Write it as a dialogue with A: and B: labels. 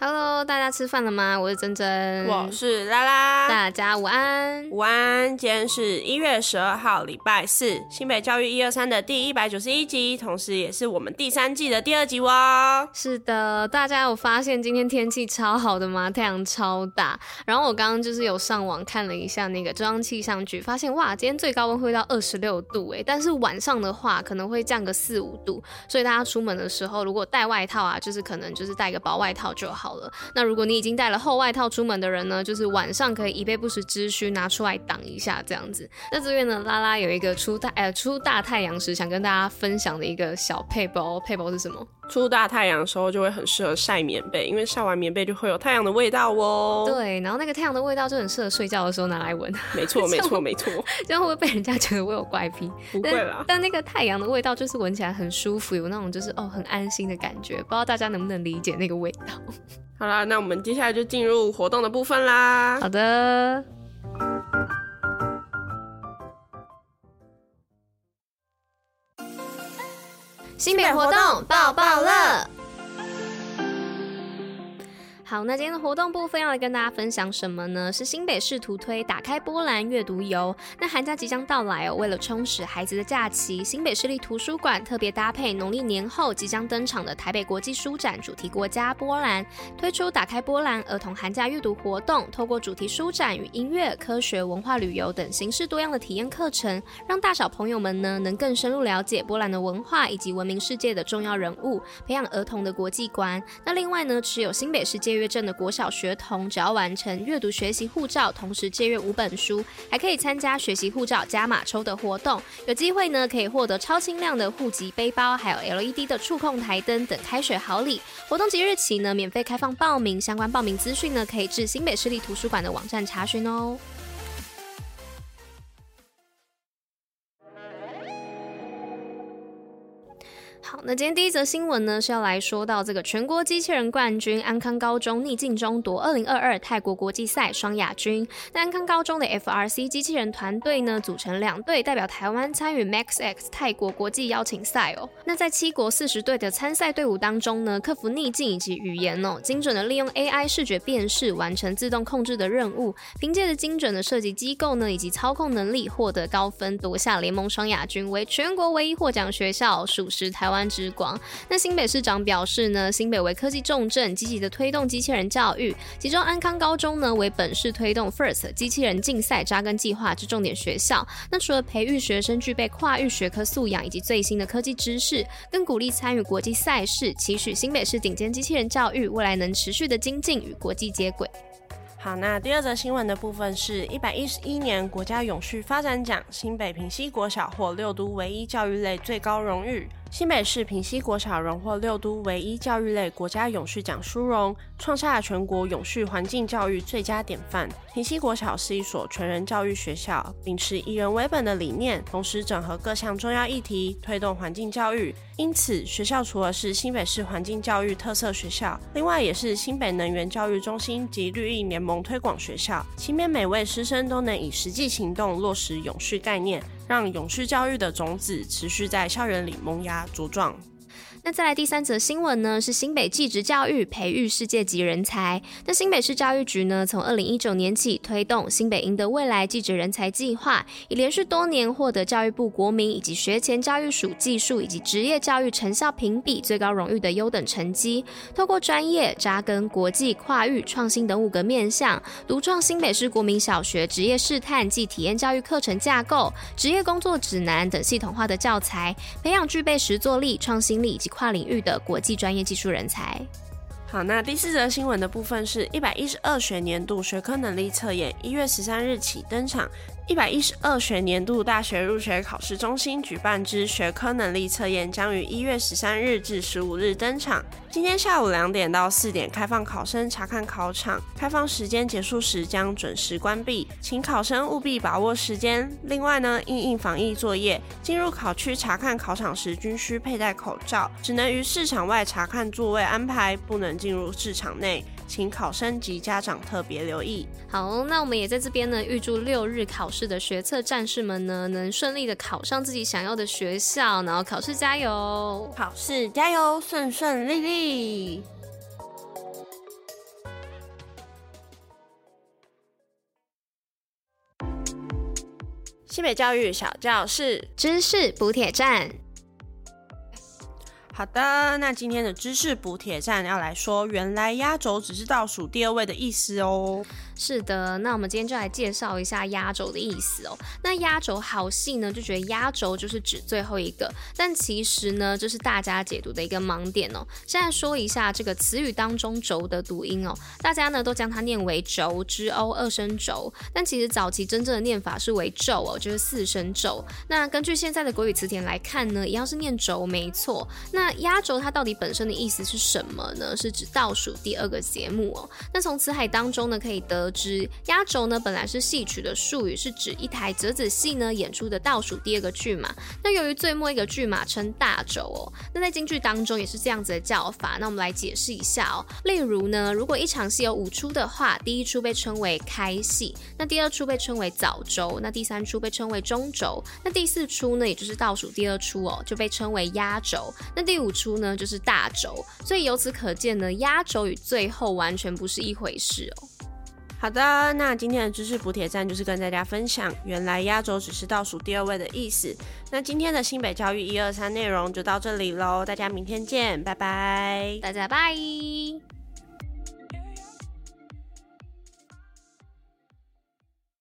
A: Hello，大家吃饭了吗？我是珍珍，
B: 我是拉拉，
A: 大家午安，
B: 午安。今天是一月十二号，礼拜四，新北教育一二三的第一百九十一集，同时也是我们第三季的第二集哦。
A: 是的，大家有发现今天天气超好的吗？太阳超大。然后我刚刚就是有上网看了一下那个中央气象局，发现哇，今天最高温会到二十六度哎，但是晚上的话可能会降个四五度，所以大家出门的时候如果带外套啊，就是可能就是带个薄外套就好。好了，那如果你已经带了厚外套出门的人呢，就是晚上可以以备不时之需拿出来挡一下，这样子。那这边呢，拉拉有一个出大呃出大太阳时想跟大家分享的一个小配包，配包是什么？
B: 出大太阳的时候就会很适合晒棉被，因为晒完棉被就会有太阳的味道哦。
A: 对，然后那个太阳的味道就很适合睡觉的时候拿来闻。
B: 没错，没错，没错。
A: 这样会不会被人家觉得我有怪癖？
B: 不会啦。
A: 但那个太阳的味道就是闻起来很舒服，有那种就是哦很安心的感觉。不知道大家能不能理解那个味道？
B: 好啦，那我们接下来就进入活动的部分啦。
A: 好的。新品活动爆爆乐。好，那今天的活动部分要来跟大家分享什么呢？是新北市图推打开波兰阅读游。那寒假即将到来哦，为了充实孩子的假期，新北市立图书馆特别搭配农历年后即将登场的台北国际书展主题国家波兰，推出打开波兰儿童寒假阅读活动，透过主题书展与音乐、科学、文化旅游等形式多样的体验课程，让大小朋友们呢能更深入了解波兰的文化以及闻名世界的重要人物，培养儿童的国际观。那另外呢，持有新北市借阅证的国小学童，只要完成阅读学习护照，同时借阅五本书，还可以参加学习护照加码抽的活动，有机会呢可以获得超轻量的户籍背包，还有 LED 的触控台灯等开学好礼。活动即日起呢免费开放报名，相关报名资讯呢可以至新北市立图书馆的网站查询哦。好，那今天第一则新闻呢是要来说到这个全国机器人冠军安康高中逆境中夺二零二二泰国国际赛双亚军。那安康高中的 FRC 机器人团队呢组成两队，代表台湾参与 Max X 泰国国际邀请赛哦。那在七国四十队的参赛队伍当中呢，克服逆境以及语言哦，精准的利用 AI 视觉辨识完成自动控制的任务，凭借着精准的设计机构呢以及操控能力获得高分，夺下联盟双亚军，为全国唯一获奖学校，属实台湾之广。那新北市长表示呢，新北为科技重镇，积极的推动机器人教育，其中安康高中呢为本市推动 FIRST 机器人竞赛扎根计划之重点学校。那除了培育学生具备跨域学科素养以及最新的科技知识，更鼓励参与国际赛事，期许新北市顶尖机器人教育未来能持续的精进与国际接轨。
B: 好，那第二则新闻的部分是一百一十一年国家永续发展奖，新北平溪国小获六都唯一教育类最高荣誉。新北市平溪国小荣获六都唯一教育类国家永续奖殊荣，创下了全国永续环境教育最佳典范。平溪国小是一所全人教育学校，秉持以人为本的理念，同时整合各项重要议题，推动环境教育。因此，学校除了是新北市环境教育特色学校，另外也是新北能源教育中心及绿意联盟推广学校，期勉每位师生都能以实际行动落实永续概念。让永续教育的种子持续在校园里萌芽茁壮。
A: 那再来第三则新闻呢，是新北技职教育培育世界级人才。那新北市教育局呢，从二零一九年起推动新北赢得未来技职人才计划，已连续多年获得教育部国民以及学前教育署技术以及职业教育成效评比最高荣誉的优等成绩，透过专业扎根国际跨域创新等五个面向，独创新北市国民小学职业试探暨体验教育课程架构、职业工作指南等系统化的教材，培养具备实作力、创新力以及跨领域的国际专业技术人才。
B: 好，那第四则新闻的部分是一百一十二学年度学科能力测验，一月十三日起登场。一百一十二学年度大学入学考试中心举办之学科能力测验将于一月十三日至十五日登场。今天下午两点到四点开放考生查看考场，开放时间结束时将准时关闭，请考生务必把握时间。另外呢，应应防疫作业，进入考区查看考场时均需佩戴口罩，只能于市场外查看座位安排，不能进入市场内。请考生及家长特别留意。
A: 好，那我们也在这边呢，预祝六日考试的学测战士们呢，能顺利的考上自己想要的学校，然后考试加油，
B: 考试加油，顺顺利利。西北教育小教室，
A: 知识补铁站。
B: 好的，那今天的知识补铁站要来说，原来压轴只是倒数第二位的意思哦。
A: 是的，那我们今天就来介绍一下压轴的意思哦。那压轴好戏呢，就觉得压轴就是指最后一个，但其实呢，这是大家解读的一个盲点哦。现在说一下这个词语当中“轴”的读音哦，大家呢都将它念为“轴”之 o 二声轴，但其实早期真正的念法是为“轴”哦，就是四声轴。那根据现在的国语词典来看呢，一样是念“轴”没错。那压轴它到底本身的意思是什么呢？是指倒数第二个节目哦。那从词海当中呢，可以得。知压轴呢，本来是戏曲的术语，是指一台折子戏呢？演出的倒数第二个剧码。那由于最末一个剧码称大轴哦，那在京剧当中也是这样子的叫法。那我们来解释一下哦。例如呢，如果一场戏有五出的话，第一出被称为开戏，那第二出被称为早轴，那第三出被称为中轴，那第四出呢，也就是倒数第二出哦，就被称为压轴。那第五出呢，就是大轴。所以由此可见呢，压轴与最后完全不是一回事哦。
B: 好的，那今天的知识补铁站就是跟大家分享，原来压轴只是倒数第二位的意思。那今天的新北教育一二三内容就到这里喽，大家明天见，拜拜，
A: 大家拜。